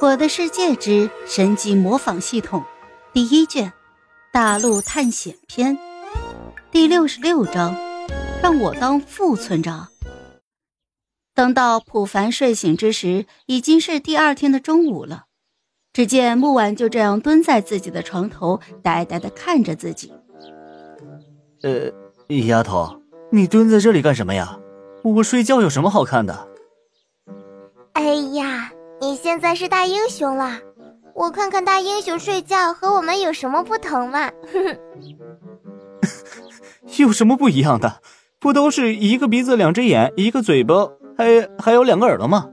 我的世界之神级模仿系统第一卷大陆探险篇第六十六章，让我当副村长。等到普凡睡醒之时，已经是第二天的中午了。只见木婉就这样蹲在自己的床头，呆呆的看着自己。呃，丫头，你蹲在这里干什么呀？我睡觉有什么好看的？哎呀！你现在是大英雄了，我看看大英雄睡觉和我们有什么不同嘛？有什么不一样的？不都是一个鼻子、两只眼、一个嘴巴，还还有两个耳朵吗？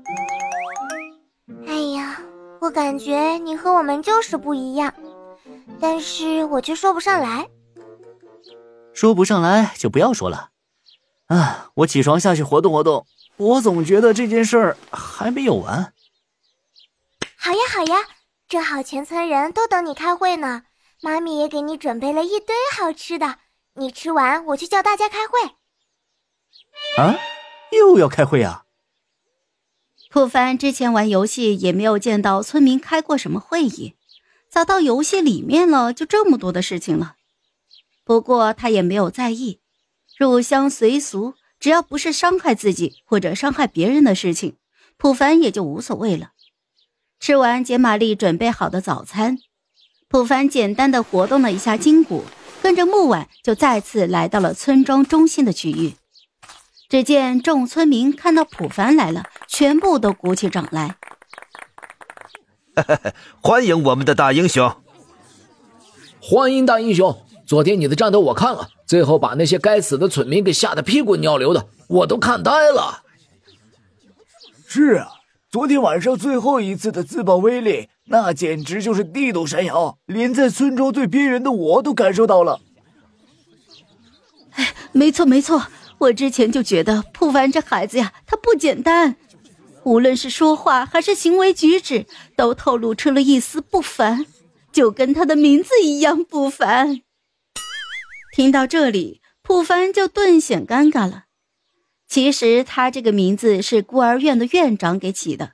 哎呀，我感觉你和我们就是不一样，但是我却说不上来。说不上来就不要说了。啊，我起床下去活动活动。我总觉得这件事儿还没有完。好呀好呀，正好全村人都等你开会呢。妈咪也给你准备了一堆好吃的，你吃完我去叫大家开会。啊，又要开会啊？普凡之前玩游戏也没有见到村民开过什么会议，咋到游戏里面了就这么多的事情了？不过他也没有在意，入乡随俗，只要不是伤害自己或者伤害别人的事情，普凡也就无所谓了。吃完杰玛丽准备好的早餐，普凡简单的活动了一下筋骨，跟着木婉就再次来到了村庄中心的区域。只见众村民看到普凡来了，全部都鼓起掌来。欢迎我们的大英雄！欢迎大英雄！昨天你的战斗我看了，最后把那些该死的村民给吓得屁滚尿流的，我都看呆了。是啊。昨天晚上最后一次的自爆威力，那简直就是地动山摇，连在村庄最边缘的我都感受到了。哎，没错没错，我之前就觉得普凡这孩子呀，他不简单，无论是说话还是行为举止，都透露出了一丝不凡，就跟他的名字一样不凡。听到这里，普凡就顿显尴尬了。其实他这个名字是孤儿院的院长给起的，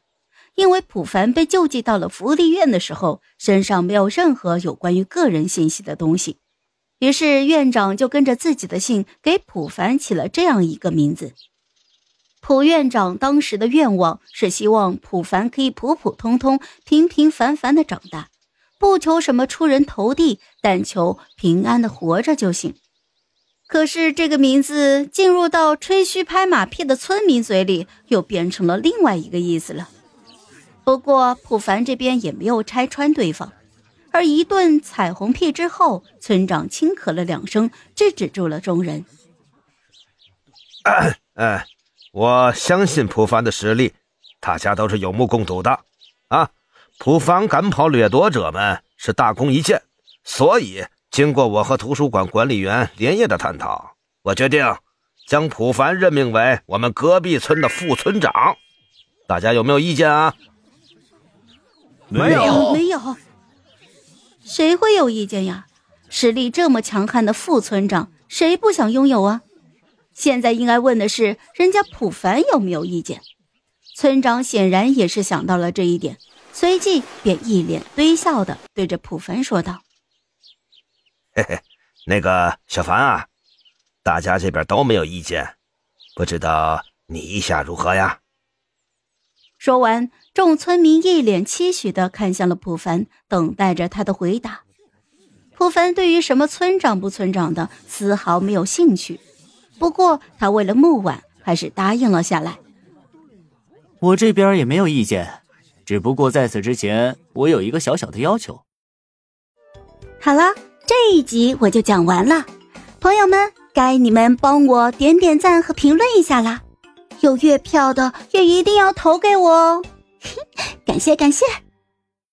因为普凡被救济到了福利院的时候，身上没有任何有关于个人信息的东西，于是院长就跟着自己的姓给普凡起了这样一个名字。普院长当时的愿望是希望普凡可以普普通通、平平凡凡的长大，不求什么出人头地，但求平安的活着就行。可是这个名字进入到吹嘘拍马屁的村民嘴里，又变成了另外一个意思了。不过普凡这边也没有拆穿对方，而一顿彩虹屁之后，村长轻咳了两声，制止住了众人。哎，我相信普凡的实力，大家都是有目共睹的。啊，普凡赶跑掠夺者们是大功一件，所以。经过我和图书馆管理员连夜的探讨，我决定将普凡任命为我们隔壁村的副村长。大家有没有意见啊？没有，没有。谁会有意见呀？实力这么强悍的副村长，谁不想拥有啊？现在应该问的是，人家普凡有没有意见？村长显然也是想到了这一点，随即便一脸堆笑的对着普凡说道。嘿嘿，那个小凡啊，大家这边都没有意见，不知道你意下如何呀？说完，众村民一脸期许的看向了普凡，等待着他的回答。普凡对于什么村长不村长的丝毫没有兴趣，不过他为了木婉，还是答应了下来。我这边也没有意见，只不过在此之前，我有一个小小的要求。好了。这一集我就讲完了，朋友们，该你们帮我点点赞和评论一下啦！有月票的也一定要投给我哦，感 谢感谢。